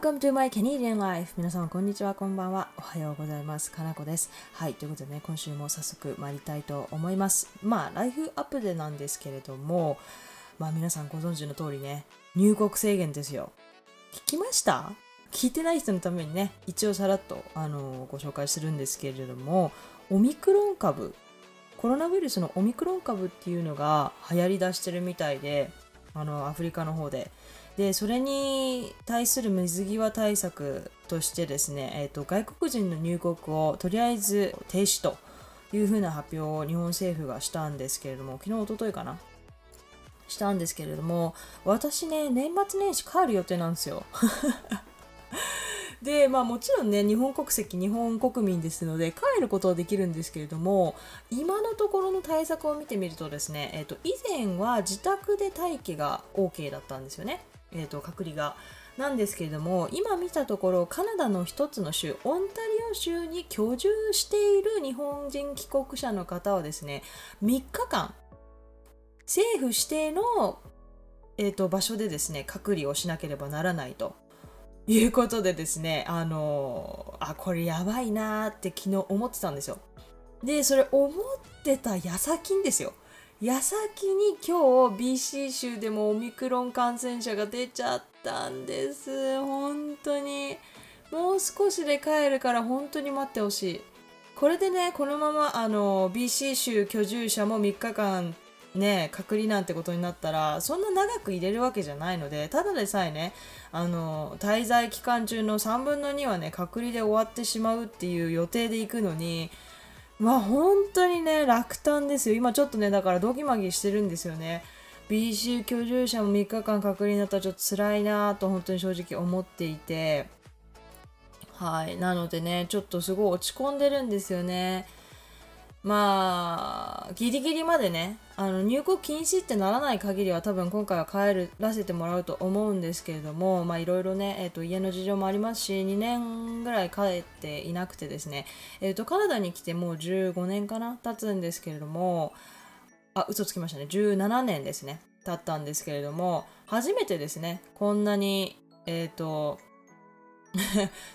Welcome to my Canadian Life. 皆様こんにちは。こんばんは。おはようございます。かなこです。はい。ということでね今週も早速参りたいと思います。まあライフアップデなんですけれどもまあ皆さんご存知の通りね入国制限ですよ。聞きました？聞いてない人のためにね一応さらっとあのご紹介するんですけれどもオミクロン株。コロナウイルスのオミクロン株っていうのが流行りだしてるみたいであのアフリカの方で。でそれに対する水際対策としてですね、えーと、外国人の入国をとりあえず停止というふうな発表を日本政府がしたんですけれども昨日おとといかな？したんですけれども私ね年末年始帰る予定なんですよ。でまあもちろんね日本国籍日本国民ですので帰ることはできるんですけれども今のところの対策を見てみるとですね、えーと、以前は自宅で待機が OK だったんですよね、えーと、隔離が。なんですけれども今見たところカナダの一つの州オンタリオ州に居住している日本人帰国者の方はですね3日間政府指定の、えーと場所でですね隔離をしなければならないということでですね、あのあ、これやばいなーって昨日思ってたんですよ。で、それ思ってた矢先にですよ。矢先に今日 BC 州でもオミクロン感染者が出ちゃったんです。本当に。もう少しで帰るから本当に待ってほしい。これでね、このままあの BC 州居住者も3日間ね隔離なんてことになったらそんな長く入れるわけじゃないのでただでさえねあの滞在期間中の3分の2はね隔離で終わってしまうっていう予定で行くのにまあ本当にね落胆ですよ。今ちょっとねだからドギマギしてるんですよね。BC 居住者も3日間隔離になったらちょっと辛いなと本当に正直思っていて。はい。なのでねちょっとすごい落ち込んでるんですよね。まあギリギリまでねあの入国禁止ってならない限りは多分今回は帰らせてもらうと思うんですけれどもいろいろね、えーと、家の事情もありますし2年ぐらい帰っていなくてですね、えーと、カナダに来てもう15年かな経つんですけれどもあ嘘つきましたね。17年ですね経ったんですけれども初めてですねこんなにえっ、ー、と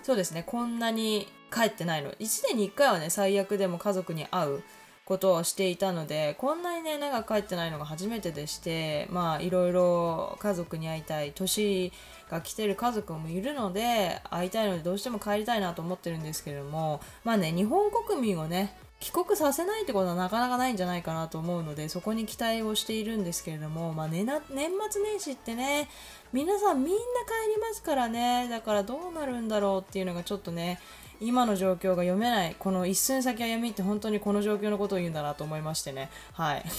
そうですねこんなに帰ってないの。1年に1回はね最悪でも家族に会うことをしていたのでこんなにね長く帰ってないのが初めてでしてまあいろいろ家族に会いたい年が来てる家族もいるので会いたいのでどうしても帰りたいなと思ってるんですけれどもまあね日本国民をね帰国させないってことはなかなかないんじゃないかなと思うのでそこに期待をしているんですけれども、まあ、年末年始ってね皆さんみんな帰りますからねだからどうなるんだろうっていうのがちょっとね今の状況が読めないこの一寸先は闇って本当にこの状況のことを言うんだなと思いましてねはい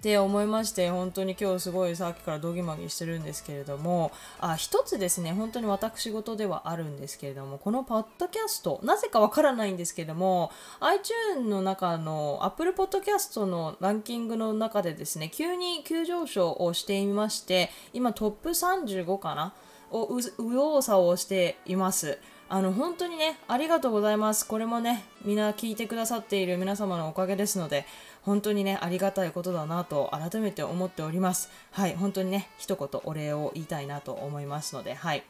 って思いまして本当に今日すごいさっきからドギマギしてるんですけれどもあ一つですね本当に私事ではあるんですけれどもこのパッドキャストなぜかわからないんですけれども iTunes の中の Apple Podcast のランキングの中でですね急に急上昇をしていまして今トップ35かなを右往左往しています。あの本当にねありがとうございますこれもねみんな聞いてくださっている皆様のおかげですので本当にねありがたいことだなと改めて思っておりますはい本当にね一言お礼を言いたいなと思いますのではい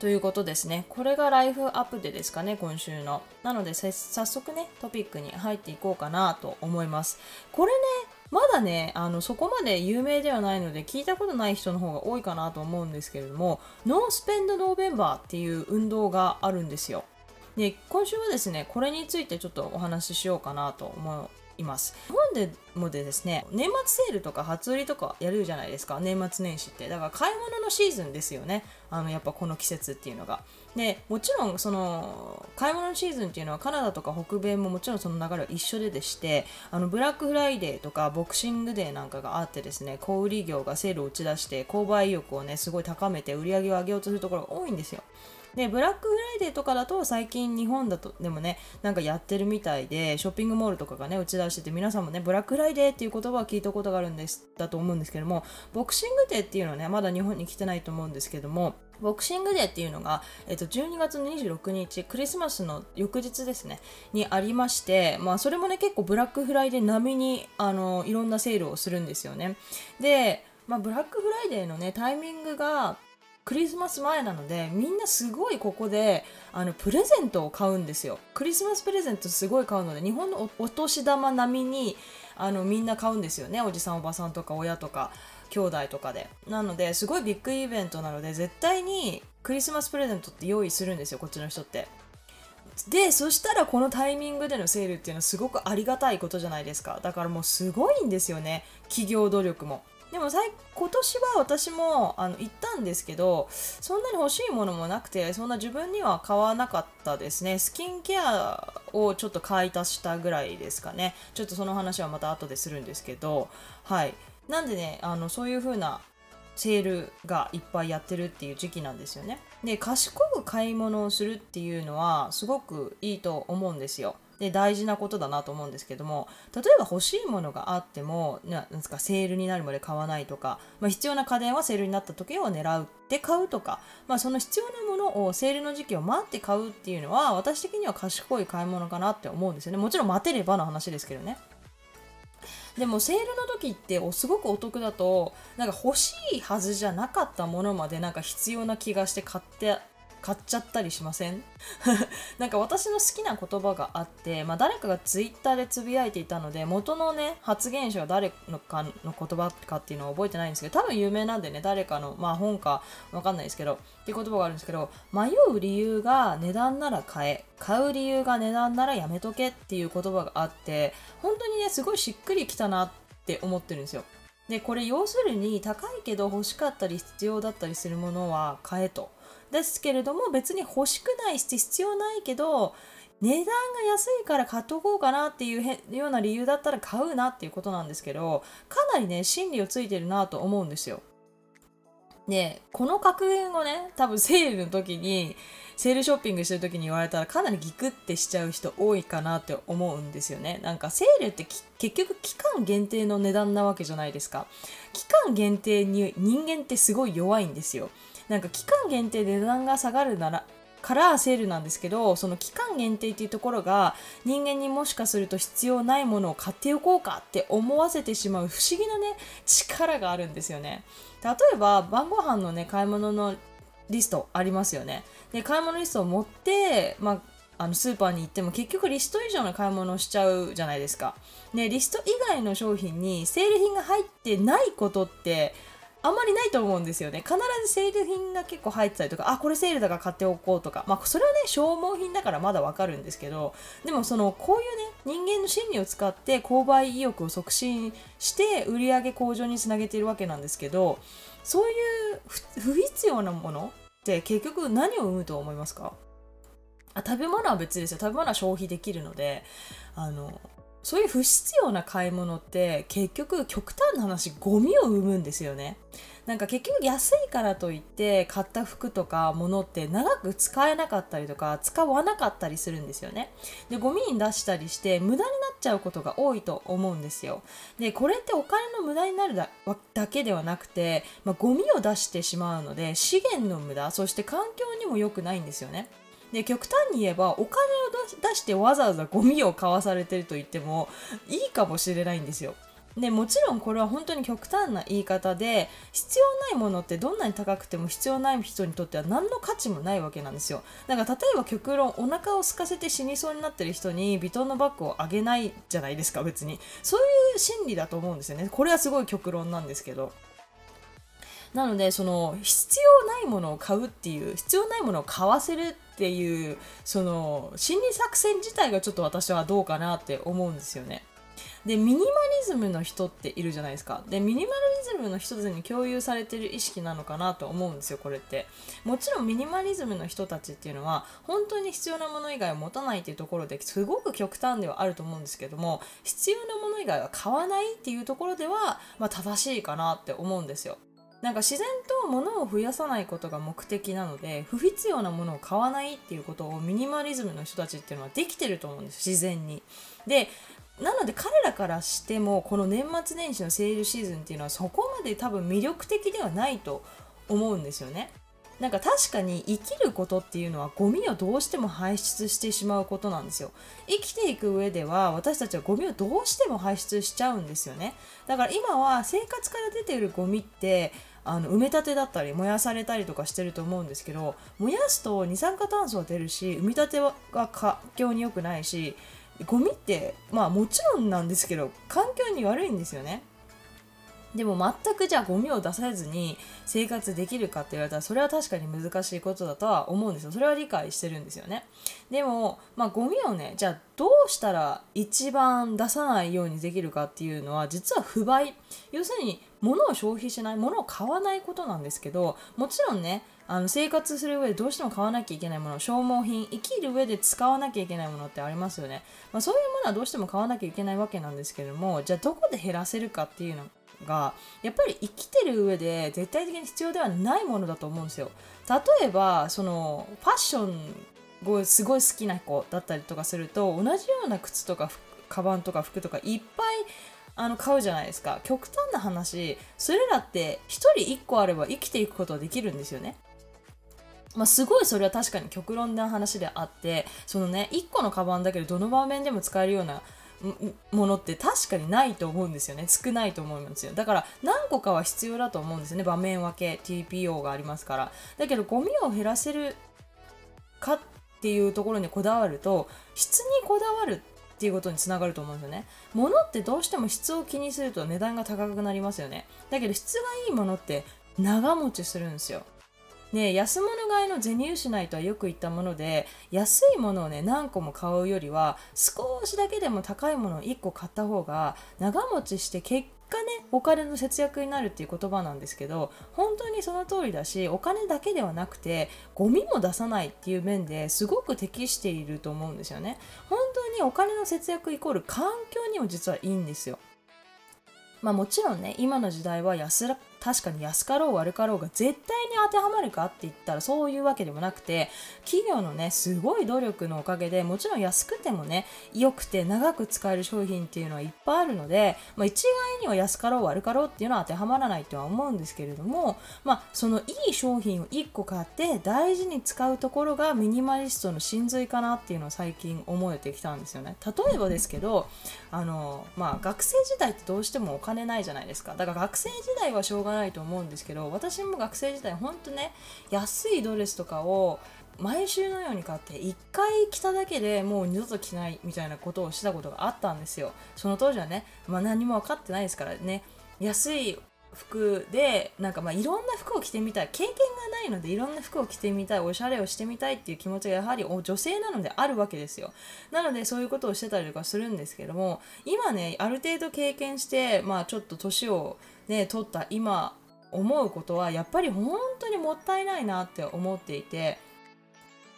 ということですね。これがライフアップデですかね、今週の。なので、早速ね、トピックに入っていこうかなと思います。これね、まだねあのそこまで有名ではないので聞いたことない人の方が多いかなと思うんですけれども No Spend November っていう運動があるんですよ。で今週はですねこれについてちょっとお話ししようかなと思います。日本でもでですね年末セールとか初売りとかやるじゃないですか年末年始って。だから買い物のシーズンですよね。あのやっぱこの季節っていうのが。でもちろんその買い物のシーズンっていうのはカナダとか北米ももちろんその流れは一緒ででしてあのブラックフライデーとかボクシングデーなんかがあってですね小売業がセールを打ち出して購買意欲をねすごい高めて売り上げを上げようとするところが多いんですよ。でブラックフライデーとかだと最近日本だとでもねなんかやってるみたいでショッピングモールとかがね打ち出してて皆さんもねブラックフライデーっていう言葉は聞いたことがあるんですだと思うんですけどもボクシングデーっていうのはねまだ日本に来てないと思うんですけどもボクシングデーっていうのが、えっと、12月26日、クリスマスの翌日ですね、にありまして、まあ、それもね、結構ブラックフライデー並みに、あの、いろんなセールをするんですよね。で、まあ、ブラックフライデーのね、タイミングが、クリスマス前なのでみんなすごいここであのプレゼントを買うんですよ。クリスマスプレゼントすごい買うので日本のお年玉並みにあのみんな買うんですよね。おじさんおばさんとか親とか兄弟とかで。なのですごいビッグイベントなので絶対にクリスマスプレゼントって用意するんですよこっちの人って。でそしたらこのタイミングでのセールっていうのはすごくありがたいことじゃないですか。だからもうすごいんですよね。企業努力も。でも今年は私もあの行ったんですけどそんなに欲しいものもなくてそんな自分には買わなかったですねスキンケアをちょっと買い足したぐらいですかねちょっとその話はまた後でするんですけどはいなんでねあのそういう風なセールがいっぱいやってるっていう時期なんですよね。で賢く買い物をするっていうのはすごくいいと思うんですよ。で大事なことだなと思うんですけども例えば欲しいものがあってもなんですかセールになるまで買わないとか、まあ、必要な家電はセールになった時を狙うって買うとか、まあ、その必要なものをセールの時期を待って買うっていうのは私的には賢い買い物かなって思うんですよねもちろん待てればの話ですけどね。でもセールの時ってすごくお得だとなんか欲しいはずじゃなかったものまでなんか必要な気がして買って買っちゃったりしません？なんか私の好きな言葉があって、まあ、誰かがツイッターでつぶやいていたので元のね発言者は誰のかの言葉かっていうのは覚えてないんですけど多分有名なんでね誰かの、まあ、本かわかんないですけどっていう言葉があるんですけど迷う理由が値段なら買え買う理由が値段ならやめとけっていう言葉があって本当にねすごいしっくりきたなって思ってるんですよ。でこれ要するに高いけど欲しかったり必要だったりするものは買えと。ですけれども別に欲しくないし必要ないけど値段が安いから買っとこうかなっていうような理由だったら買うなっていうことなんですけどかなりね心理をついてるなと思うんですよ。でこの格言をね多分セールの時にセールショッピングしてる時に言われたらかなりギクってしちゃう人多いかなって思うんですよね。なんかセールって結局期間限定の値段なわけじゃないですか。期間限定に人間ってすごい弱いんですよ。なんか期間限定で値段が下がるならからセールなんですけどその期間限定っていうところが人間にもしかすると必要ないものを買っておこうかって思わせてしまう不思議なね力があるんですよね例えば晩ご飯のね買い物のリストありますよねで買い物リストを持って、まああのスーパーに行っても結局リスト以上の買い物をしちゃうじゃないですか。でリスト以外の商品にセール品が入ってないことってあんまりないと思うんですよね。必ずセール品が結構入ってたりとか、あ、これセールだから買っておこうとか、まあそれはね、消耗品だからまだわかるんですけど、でもその、こういうね、人間の心理を使って購買意欲を促進して売上向上につなげているわけなんですけど、そういう不必要なものって結局何を生むと思いますか？あ食べ物は別ですよ。食べ物は消費できるので、あの、そういう不必要な買い物って結局極端な話ゴミを生むんですよね。なんか結局安いからといって買った服とか物って長く使えなかったりとか使わなかったりするんですよね。でゴミに出したりして無駄になっちゃうことが多いと思うんですよ。でこれってお金の無駄になるだだけではなくて、まあ、ゴミを出してしまうので資源の無駄そして環境にも良くないんですよね。で極端に言えばお金を出してわざわざゴミを買わされてると言ってもいいかもしれないんですよ。でもちろんこれは本当に極端な言い方で必要ないものってどんなに高くても必要ない人にとっては何の価値もないわけなんですよ。だから例えば極論お腹を空かせて死にそうになってる人にヴィトンのバッグをあげないじゃないですか別に。そういう心理だと思うんですよね。これはすごい極論なんですけど。なのでその必要ないものを買うっていう必要ないものを買わせるっていうその心理作戦自体がちょっと私はどうかなって思うんですよね。でミニマリズムの人っているじゃないですか。でミニマリズムの人たちに共有されてる意識なのかなと思うんですよこれって。もちろんミニマリズムの人たちっていうのは本当に必要なもの以外を持たないっていうところですごく極端ではあると思うんですけども必要なもの以外は買わないっていうところでは、まあ、正しいかなって思うんですよ。なんか自然と物を増やさないことが目的なので不必要なものを買わないっていうことをミニマリズムの人たちっていうのはできてると思うんです自然に。でなので彼らからしてもこの年末年始のセールシーズンっていうのはそこまで多分魅力的ではないと思うんですよね。なんか確かに生きることっていうのはゴミをどうしても排出してしまうことなんですよ生きていく上では私たちはゴミをどうしても排出しちゃうんですよねだから今は生活から出ているゴミってあの埋め立てだったり燃やされたりとかしてると思うんですけど燃やすと二酸化炭素は出るし埋め立ては環境に良くないしゴミってまあもちろんなんですけど環境に悪いんですよね。でも全くじゃあゴミを出さずに生活できるかって言われたらそれは確かに難しいことだとは思うんですよ。それは理解してるんですよね。でもまあゴミをねじゃあどうしたら一番出さないようにできるかっていうのは実は不買。要するに物を消費しない物を買わないことなんですけどもちろんねあの生活する上でどうしても買わなきゃいけないもの消耗品生きる上で使わなきゃいけないものってありますよね、まあ、そういうものはどうしても買わなきゃいけないわけなんですけどもじゃあどこで減らせるかっていうのがやっぱり生きてる上で絶対的に必要ではないものだと思うんですよ。例えばそのファッションがすごい好きな子だったりとかすると同じような靴とかカバンとか服とかいっぱいあの買うじゃないですか極端な話それらって1人1個あれば生きていくことはできるんですよね。まあ、すごいそれは確かに極論な話であってそのね1個のカバンだけどどの場面でも使えるようなものって確かにないと思うんですよね。少ないと思うんですよ。だから何個かは必要だと思うんですね。場面分け TPO がありますから。だけどゴミを減らせるかっていうところにこだわると質にこだわるっていうことにつながると思うんですよね。物ってどうしても質を気にすると値段が高くなりますよね。だけど質がいいものって長持ちするんですよ。ね、安物買いの銭失いとはよく言ったもので安いものをね何個も買うよりは少しだけでも高いものを1個買った方が長持ちして結果ねお金の節約になるっていう言葉なんですけど本当にその通りだしお金だけではなくてゴミも出さないっていう面ですごく適していると思うんですよね。本当にお金の節約イコール環境にも実はいいんですよ。まあもちろんね今の時代は安ら確かに安かろう悪かろうが絶対に当てはまるかって言ったらそういうわけでもなくて企業のねすごい努力のおかげでもちろん安くてもね良くて長く使える商品っていうのはいっぱいあるので、まあ、一概には安かろう悪かろうっていうのは当てはまらないとは思うんですけれども、まあ、そのいい商品を1個買って大事に使うところがミニマリストの真髄かなっていうのを最近思えてきたんですよね。例えばですけどあの、まあ、学生時代ってどうしてもお金ないじゃないですか。だから学生時代はしょうがないと思うんですけど私も学生時代ほんとね安いドレスとかを毎週のように買って1回着ただけでもう二度と着ないみたいなことをしたことがあったんですよ。その当時はね、まあ、何も分かってないですからね。安い服でなんかまあいろんな服を着てみたい。経験がないのでいろんな服を着てみたい。おしゃれをしてみたいっていう気持ちがやはり女性なのであるわけですよ。なのでそういうことをしてたりとかするんですけども今ねある程度経験してまあちょっと年をね取った今思うことはやっぱり本当にもったいないなって思っていて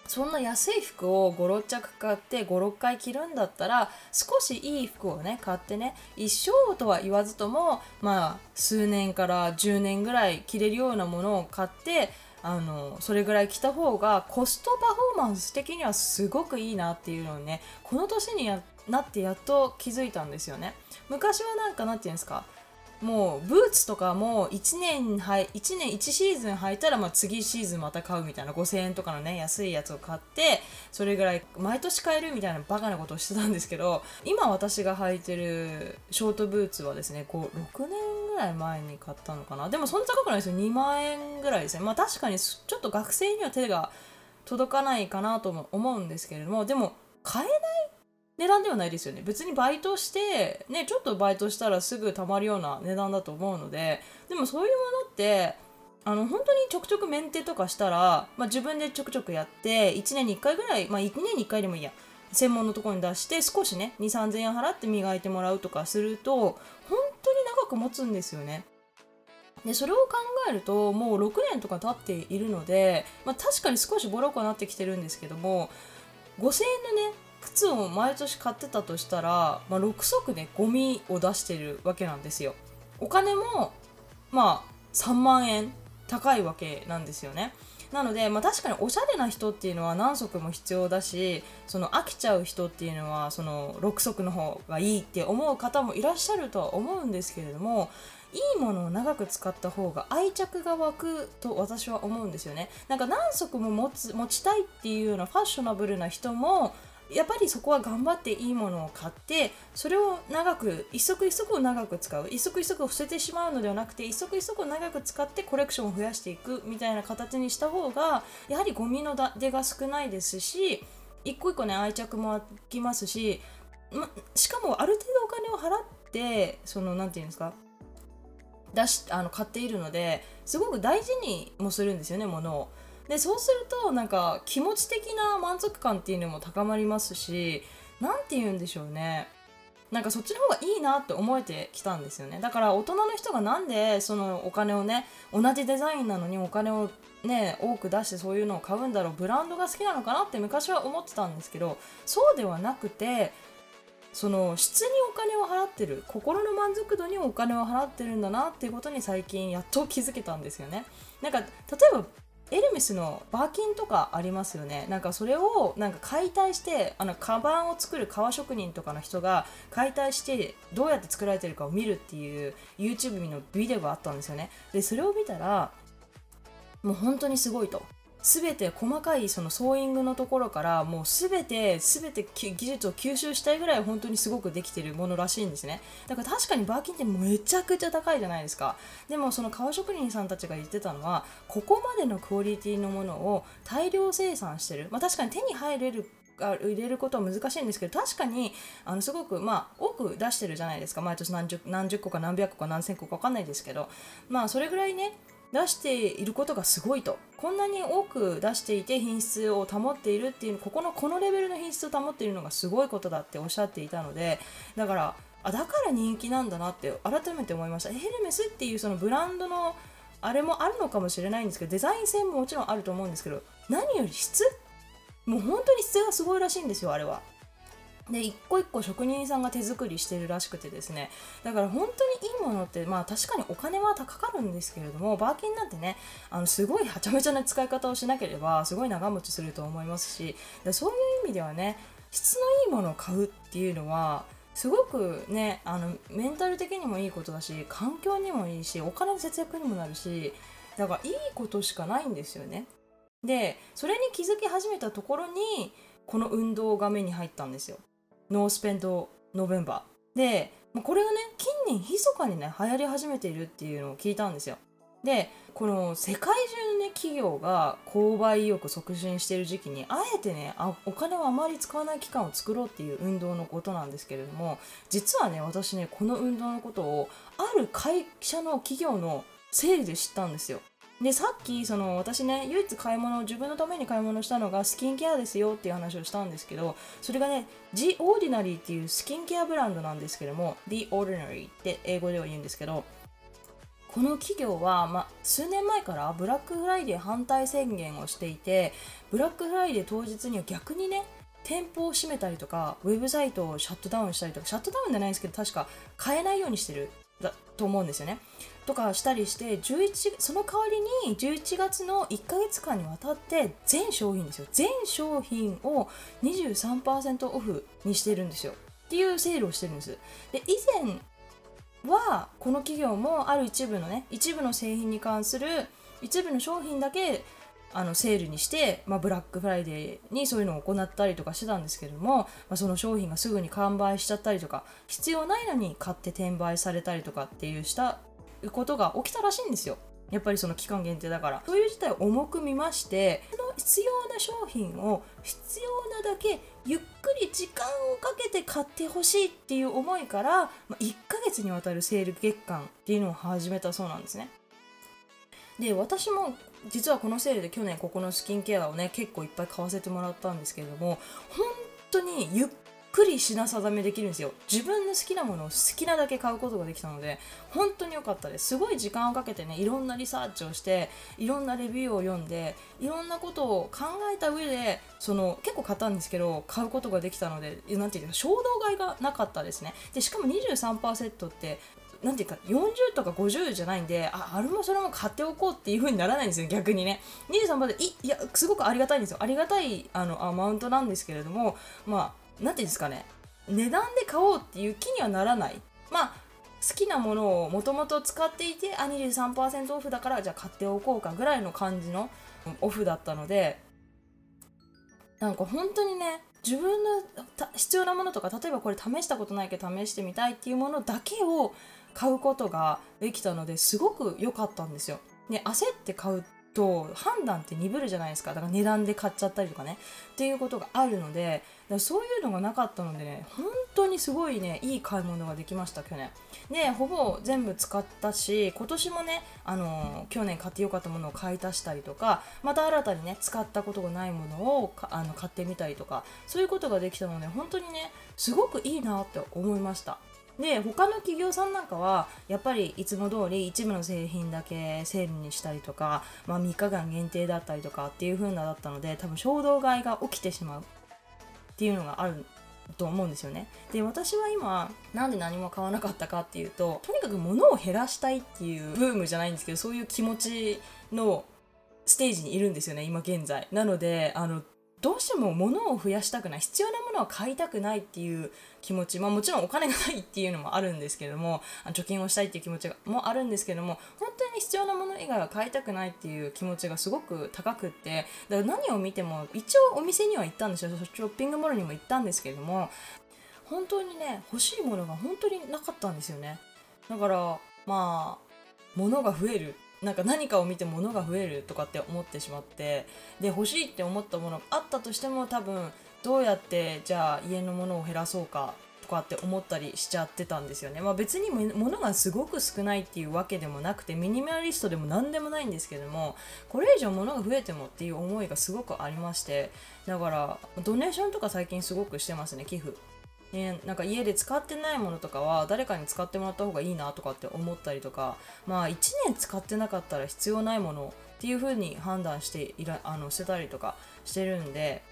そんな安い服を56着買って56回着るんだったら少しいい服をね買ってね一生とは言わずともまあ数年から10年ぐらい着れるようなものを買ってあのそれぐらい着た方がコストパフォーマンス的にはすごくいいなっていうのをねこの年になってやっと気づいたんですよね。昔はなんかなんて言うんですかもうブーツとかも1年1年1シーズン履いたらまあ次シーズンまた買うみたいな5000円とかのね安いやつを買ってそれぐらい毎年買えるみたいなバカなことをしてたんですけど今私が履いてるショートブーツはですねこう6年ぐらい前に買ったのかな。でもそんな高くないですよ。2万円ぐらいですね。まあ確かにちょっと学生には手が届かないかなとも思うんですけれどもでも買えない値段ではないですよね別にバイトしてねちょっとバイトしたらすぐ貯まるような値段だと思うのででもそういうものってあの本当にちょくちょくメンテとかしたら、まあ、自分でちょくちょくやって1年に1回ぐらい、まあ、1年に1回でもいいや専門のところに出して少しね2 3 0 0 0円払って磨いてもらうとかすると本当に長く持つんですよね。でそれを考えるともう6年とか経っているので、まあ、確かに少しボロくはなってきてるんですけども5000円のね靴を毎年買ってたとしたら、まあ、6足ねゴミを出してるわけなんですよ。お金もまあ3万円高いわけなんですよね。なので、まあ、確かにおしゃれな人っていうのは何足も必要だしその飽きちゃう人っていうのはその6足の方がいいって思う方もいらっしゃるとは思うんですけれどもいいものを長く使った方が愛着が湧くと私は思うんですよね。なんか何足も持つ持ちたいっていうようなファッショナブルな人もやっぱりそこは頑張っていいものを買ってそれを長く一足一足を長く使う一足一足を捨ててしまうのではなくて一足一足を長く使ってコレクションを増やしていくみたいな形にした方がやはりゴミの出が少ないですし一個一個ね愛着もあきますし、ま、しかもある程度お金を払ってその何て言うんですか出しあの買っているのですごく大事にもするんですよね物を。でそうするとなんか気持ち的な満足感っていうのも高まりますし何て言うんでしょうね。なんかそっちの方がいいなって思えてきたんですよね。だから大人の人がなんでそのお金をね同じデザインなのにお金をね多く出してそういうのを買うんだろう。ブランドが好きなのかなって昔は思ってたんですけどそうではなくてその質にお金を払ってる心の満足度にお金を払ってるんだなっていうことに最近やっと気づけたんですよね。なんか例えばエルメスのバーキンとかありますよね。なんかそれをなんか解体してあのカバンを作る革職人とかの人が解体してどうやって作られてるかを見るっていう YouTube のビデオがあったんですよね。でそれを見たらもう本当にすごいと。全て細かいそのソーイングのところからもう全て全て技術を吸収したいぐらい本当にすごくできてるものらしいんですね。だから確かにバーキンってめちゃくちゃ高いじゃないですか。でもその革職人さんたちが言ってたのはここまでのクオリティのものを大量生産してる。まあ確かに手に入れる入れることは難しいんですけど確かにあのすごくまあ多く出してるじゃないですか。毎年何十何十個か何百個か何千個か分かんないですけど。まあそれぐらいね出していることがすごいと。こんなに多く出していて品質を保っているっていうここのこのレベルの品質を保っているのがすごいことだっておっしゃっていたのでだからあだから人気なんだなって改めて思いました。ヘルメスっていうそのブランドのあれもあるのかもしれないんですけどデザイン性ももちろんあると思うんですけど何より質？もう本当に質がすごいらしいんですよあれは。で一個一個職人さんが手作りしてるらしくてですね。だから本当にいいものってまあ確かにお金は高かるんですけれどもバーキンなんてねあのすごいはちゃめちゃな使い方をしなければすごい長持ちすると思いますしでそういう意味ではね質のいいものを買うっていうのはすごくねあのメンタル的にもいいことだし環境にもいいしお金の節約にもなるしだからいいことしかないんですよね。でそれに気づき始めたところにこの運動が目に入ったんですよ。ノースペントノベンバー。でこれがね近年密かにね流行り始めているっていうのを聞いたんですよ。でこの世界中のね企業が購買意欲促進している時期にあえてねあお金をあまり使わない期間を作ろうっていう運動のことなんですけれども実はね私ねこの運動のことをある会社の企業のセールで知ったんですよ。でさっきその私ね唯一買い物自分のために買い物したのがスキンケアですよっていう話をしたんですけどそれがね The Ordinary っていうスキンケアブランドなんですけども The Ordinary って英語では言うんですけどこの企業は、ま、数年前からブラックフライデー反対宣言をしていてブラックフライデー当日には逆にね店舗を閉めたりとかウェブサイトをシャットダウンしたりとかシャットダウンじゃないんですけど確か買えないようにしてるだと思うんですよね。とかしたりして11その代わりに11月の1ヶ月間にわたって全商品ですよ。全商品を23%オフにしてるんですよ。っていうセールをしてるんです。で以前はこの企業もある一部のね一部の製品に関する一部の商品だけあのセールにして、まあ、ブラックフライデーにそういうのを行ったりとかしてたんですけども、まあ、その商品がすぐに完売しちゃったりとか必要ないのに買って転売されたりとかっていうしたことが起きたらしいんですよ。やっぱりその期間限定だからそういう事態を重く見ましてその必要な商品を必要なだけゆっくり時間をかけて買ってほしいっていう思いから、ま、1ヶ月にわたるセール月間っていうのを始めたそうなんですね。で私も実はこのセールで去年ここのスキンケアをね結構いっぱい買わせてもらったんですけれども本当にゆっくり品定めできるんですよ。自分の好きなものを好きなだけ買うことができたので本当に良かったです。すごい時間をかけてねいろんなリサーチをしていろんなレビューを読んでいろんなことを考えた上でその結構買ったんですけど買うことができたので何て言うか衝動買いがなかったですね。でしかも23%ってなんていうか40とか50じゃないんでああれもそれも買っておこうっていう風にならないんですよ逆にね。23までいいやすごくありがたいんですよ。ありがたいあのアマウントなんですけれどもまあ何て言うんですかね。値段で買おうっていう気にはならない。まあ好きなものをもともと使っていてあ23%オフだからじゃあ買っておこうかぐらいの感じのオフだったので。なんか本当にね自分の必要なものとか例えばこれ試したことないけど試してみたいっていうものだけを買うことができたのですごく良かったんですよ。ね、焦って買うと判断って鈍るじゃないですか。だから値段で買っちゃったりとかね。っていうことがあるのでだからそういうのがなかったのでね本当にすごいねいい買い物ができました去年。でほぼ全部使ったし今年もねあの去年買ってよかったものを買い足したりとかまた新たにね使ったことがないものをあの買ってみたりとかそういうことができたので本当にねすごくいいなって思いました。で他の企業さんなんかはやっぱりいつも通り一部の製品だけセールにしたりとか、まあ、3日間限定だったりとかっていう風なだったので多分衝動買いが起きてしまうっていうのがあると思うんですよね。で私は今なんで何も買わなかったかっていうととにかく物を減らしたいっていうブームじゃないんですけどそういう気持ちのステージにいるんですよね今現在。なのであのどうしても物を増やしたくない必要なものは買いたくないっていう気持ち、まあ、もちろんお金がないっていうのもあるんですけども貯金をしたいっていう気持ちもあるんですけども本当に必要なもの以外は買いたくないっていう気持ちがすごく高くってだから何を見ても一応お店には行ったんですよ。ショッピングモールにも行ったんですけども。本当にね欲しいものが本当になかったんですよね。だからまあ物が増える。なんか何かを見て物が増えるとかって思ってしまってで欲しいって思ったものがあったとしても多分どうやってじゃあ家のものを減らそうかとかって思ったりしちゃってたんですよね。まあ、別に物がすごく少ないっていうわけでもなくてミニマリストでも何でもないんですけどもこれ以上物が増えてもっていう思いがすごくありましてだからドネーションとか最近すごくしてますね寄付。ね、なんか家で使ってないものとかは誰かに使ってもらった方がいいなとかって思ったりとかまあ1年使ってなかったら必要ないものっていう風に判断していらあのしてたりとかしてるんで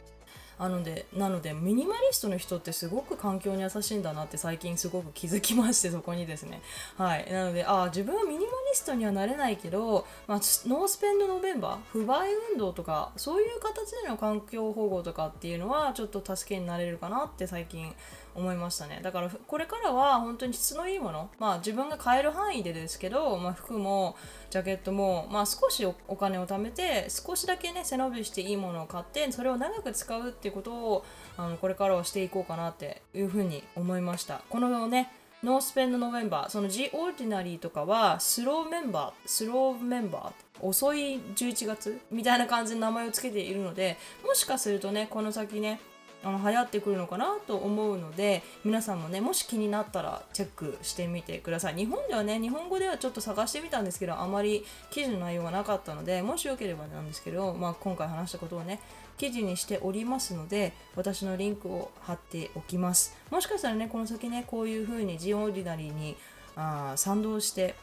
あのでなのでミニマリストの人ってすごく環境に優しいんだなって最近すごく気づきましてそこにですね。はい。なのであ自分はミニマリストにはなれないけど、まあ、ノースペンドノベンバー不買運動とかそういう形での環境保護とかっていうのはちょっと助けになれるかなって最近思いましたね。だからこれからは本当に質のいいものまあ自分が買える範囲でですけど、まあ、服もジャケットも、まあ、少しお金を貯めて少しだけね背伸びしていいものを買ってそれを長く使うっていうことをあのこれからはしていこうかなっていうふうに思いました。このねノースペンのノベンバーその G オーディナリーとかはスローメンバースローメンバー遅い11月みたいな感じの名前を付けているのでもしかするとねこの先ねあの流行ってくるのかなと思うので皆さんもねもし気になったらチェックしてみてください。日本ではね日本語ではちょっと探してみたんですけどあまり記事の内容がなかったのでもしよければなんですけど、まあ、今回話したことをね記事にしておりますので私のリンクを貼っておきます。もしかしたらねこの先ねこういう風にジオーディナリーにあ賛同して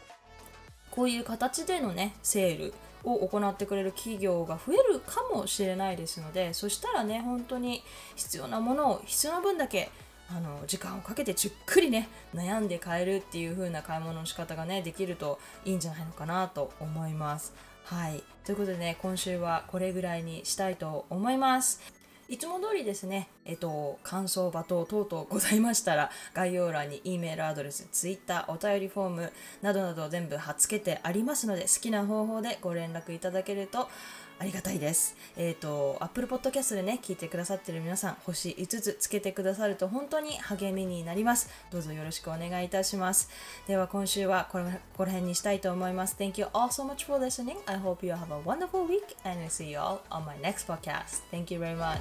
こういう形でのねセールを行ってくれる企業が増えるかもしれないですのでそしたらね本当に必要なものを必要な分だけあの時間をかけてじっくりね悩んで買えるっていう風な買い物の仕方がねできるといいんじゃないのかなと思います。はいということでね今週はこれぐらいにしたいと思います。いつも通りですね、えっと、感想罵倒等々ございましたら、概要欄に E メールアドレス、Twitter、お便りフォームなどなど全部貼っつけてありますので、好きな方法でご連絡いただけるとありがたいです。えっ、と、Apple Podcast でね、聞いてくださってる皆さん、星5つつけてくださると本当に励みになります。どうぞよろしくお願いいたします。では今週はこれここら辺にしたいと思います。Thank you all so much for listening. I hope you have a wonderful week and I see you all on my next podcast. Thank you very much.